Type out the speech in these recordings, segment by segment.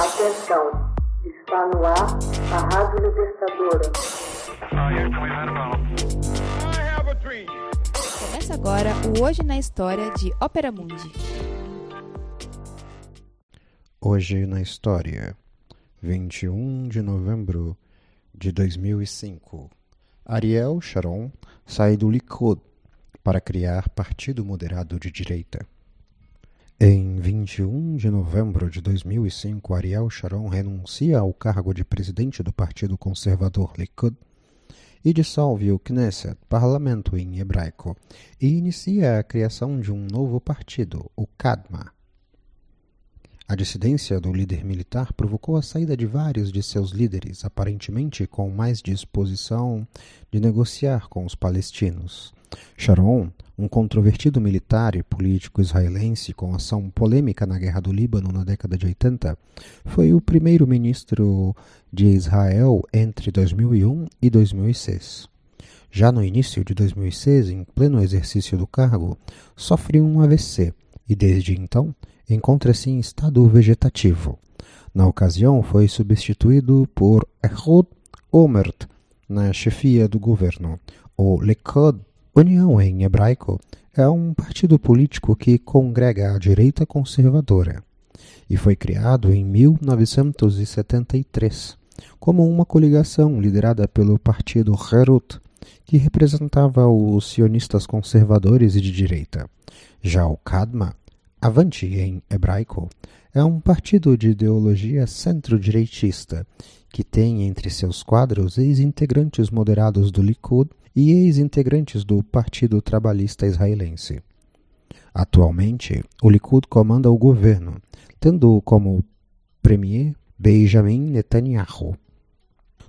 Atenção, está no ar a Rádio Libertadora. Começa agora o Hoje na História de Ópera Mundi. Hoje na História, 21 de novembro de 2005. Ariel Sharon sai do Likud para criar Partido Moderado de Direita. Em 21 de novembro de 2005, Ariel Sharon renuncia ao cargo de presidente do Partido Conservador Likud e dissolve o Knesset, parlamento em hebraico, e inicia a criação de um novo partido, o Kadma. A dissidência do líder militar provocou a saída de vários de seus líderes, aparentemente com mais disposição de negociar com os palestinos. Sharon, um controvertido militar e político israelense com ação polêmica na Guerra do Líbano na década de 80, foi o primeiro-ministro de Israel entre 2001 e 2006. Já no início de 2006, em pleno exercício do cargo, sofre um AVC e, desde então, encontra-se em estado vegetativo. Na ocasião, foi substituído por Ehud Omert na chefia do governo. O Likud União em hebraico é um partido político que congrega a direita conservadora e foi criado em 1973 como uma coligação liderada pelo partido Herut, que representava os sionistas conservadores e de direita. Já o Kadma, Avante em hebraico, é um partido de ideologia centro-direitista que tem entre seus quadros ex-integrantes moderados do Likud e ex-integrantes do Partido Trabalhista Israelense. Atualmente, o Likud comanda o governo, tendo como premier Benjamin Netanyahu.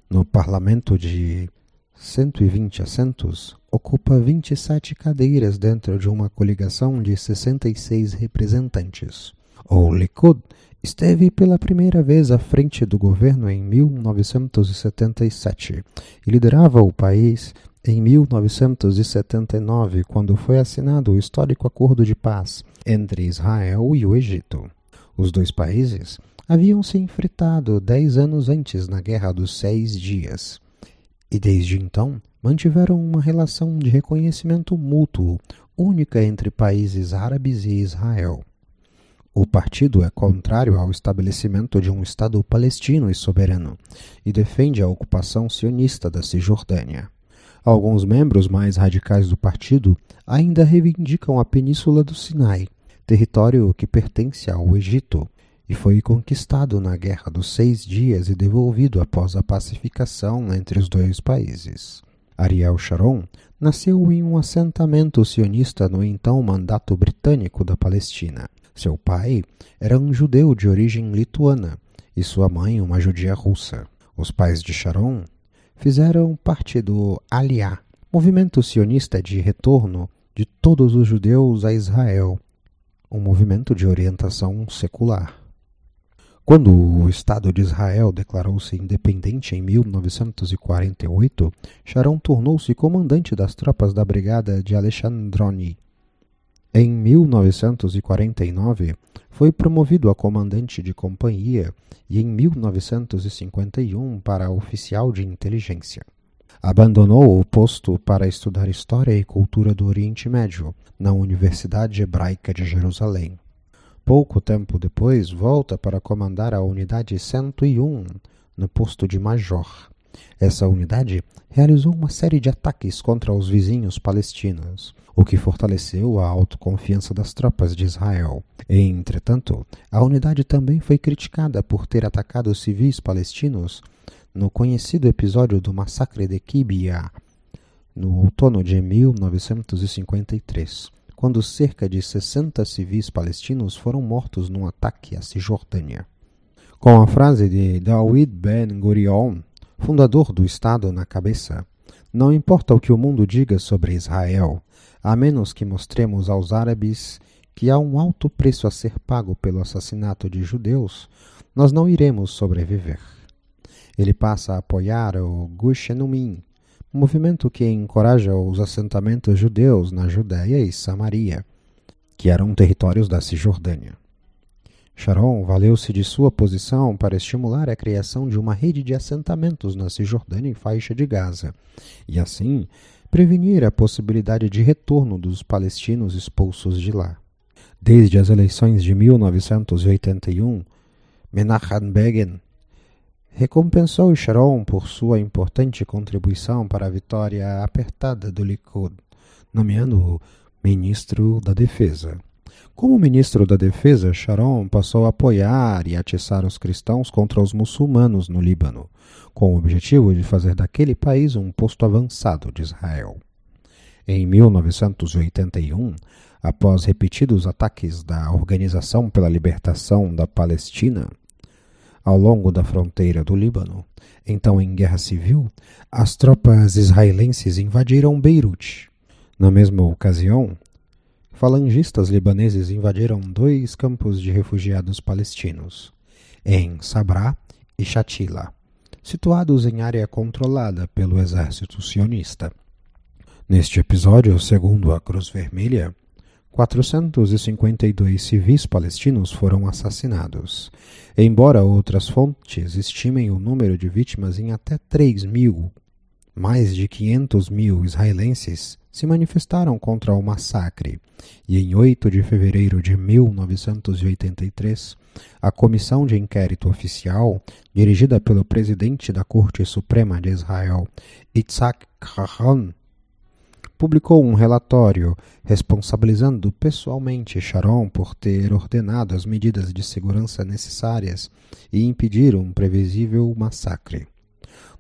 No parlamento de 120 assentos, ocupa 27 cadeiras dentro de uma coligação de 66 representantes. O Likud esteve pela primeira vez à frente do governo em 1977 e liderava o país em 1979, quando foi assinado o histórico acordo de paz entre Israel e o Egito. Os dois países haviam se enfrentado dez anos antes na Guerra dos Seis Dias e desde então mantiveram uma relação de reconhecimento mútuo única entre países árabes e Israel. O partido é contrário ao estabelecimento de um Estado palestino e soberano e defende a ocupação sionista da Cisjordânia. Alguns membros mais radicais do partido ainda reivindicam a Península do Sinai, território que pertence ao Egito e foi conquistado na Guerra dos Seis Dias e devolvido após a pacificação entre os dois países. Ariel Sharon nasceu em um assentamento sionista no então Mandato Britânico da Palestina. Seu pai era um judeu de origem lituana e sua mãe uma judia russa. Os pais de Sharon fizeram parte do Aliá, movimento sionista de retorno de todos os judeus a Israel, um movimento de orientação secular. Quando o Estado de Israel declarou-se independente em 1948, Sharon tornou-se comandante das tropas da Brigada de Alexandroni. Em 1949, foi promovido a comandante de companhia e em 1951 para oficial de inteligência. Abandonou o posto para estudar História e Cultura do Oriente Médio na Universidade Hebraica de Jerusalém. Pouco tempo depois, volta para comandar a Unidade 101 no posto de Major. Essa unidade realizou uma série de ataques contra os vizinhos palestinos, o que fortaleceu a autoconfiança das tropas de Israel. Entretanto, a unidade também foi criticada por ter atacado civis palestinos no conhecido episódio do massacre de Kibia, no outono de 1953, quando cerca de 60 civis palestinos foram mortos num ataque à Cisjordânia. Com a frase de David Ben Gurion, fundador do Estado na cabeça, não importa o que o mundo diga sobre Israel, a menos que mostremos aos árabes que há um alto preço a ser pago pelo assassinato de judeus, nós não iremos sobreviver. Ele passa a apoiar o Gush Enumin, movimento que encoraja os assentamentos judeus na Judéia e Samaria, que eram territórios da Cisjordânia. Sharon valeu-se de sua posição para estimular a criação de uma rede de assentamentos na Cisjordânia e faixa de Gaza, e assim prevenir a possibilidade de retorno dos palestinos expulsos de lá. Desde as eleições de 1981, Menachem Begin recompensou Sharon por sua importante contribuição para a vitória apertada do Likud, nomeando-o ministro da Defesa. Como ministro da Defesa, Sharon passou a apoiar e atiçar os cristãos contra os muçulmanos no Líbano, com o objetivo de fazer daquele país um posto avançado de Israel. Em 1981, após repetidos ataques da Organização pela Libertação da Palestina, ao longo da fronteira do Líbano, então em guerra civil, as tropas israelenses invadiram Beirute. Na mesma ocasião, falangistas libaneses invadiram dois campos de refugiados palestinos, em Sabrá e Shatila, situados em área controlada pelo exército sionista. Neste episódio, segundo a Cruz Vermelha, 452 civis palestinos foram assassinados, embora outras fontes estimem o número de vítimas em até 3 mil. Mais de 500 mil israelenses se manifestaram contra o massacre, e em 8 de fevereiro de 1983, a comissão de inquérito oficial, dirigida pelo presidente da Corte Suprema de Israel, Itzhak Rabin, publicou um relatório responsabilizando pessoalmente Sharon por ter ordenado as medidas de segurança necessárias e impedir um previsível massacre.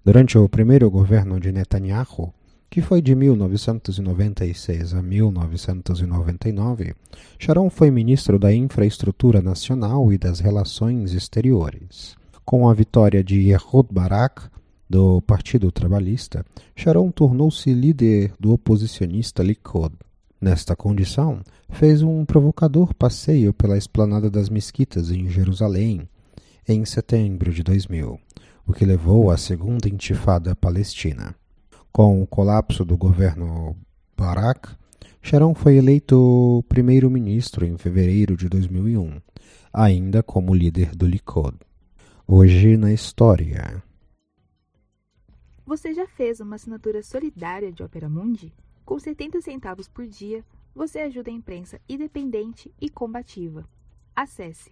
Durante o primeiro governo de Netanyahu, que foi de 1996 a 1999, Sharon foi ministro da Infraestrutura Nacional e das Relações Exteriores. Com a vitória de Ehud Barak, do Partido Trabalhista, Sharon tornou-se líder do oposicionista Likud. Nesta condição, fez um provocador passeio pela esplanada das mesquitas em Jerusalém em setembro de 2000, o que levou à segunda intifada palestina. Com o colapso do governo Barak, Sharon foi eleito primeiro-ministro em fevereiro de 2001, ainda como líder do Likud. Hoje na história. Você já fez uma assinatura solidária de Opera Mundi? Com 70 centavos por dia, você ajuda a imprensa independente e combativa. Acesse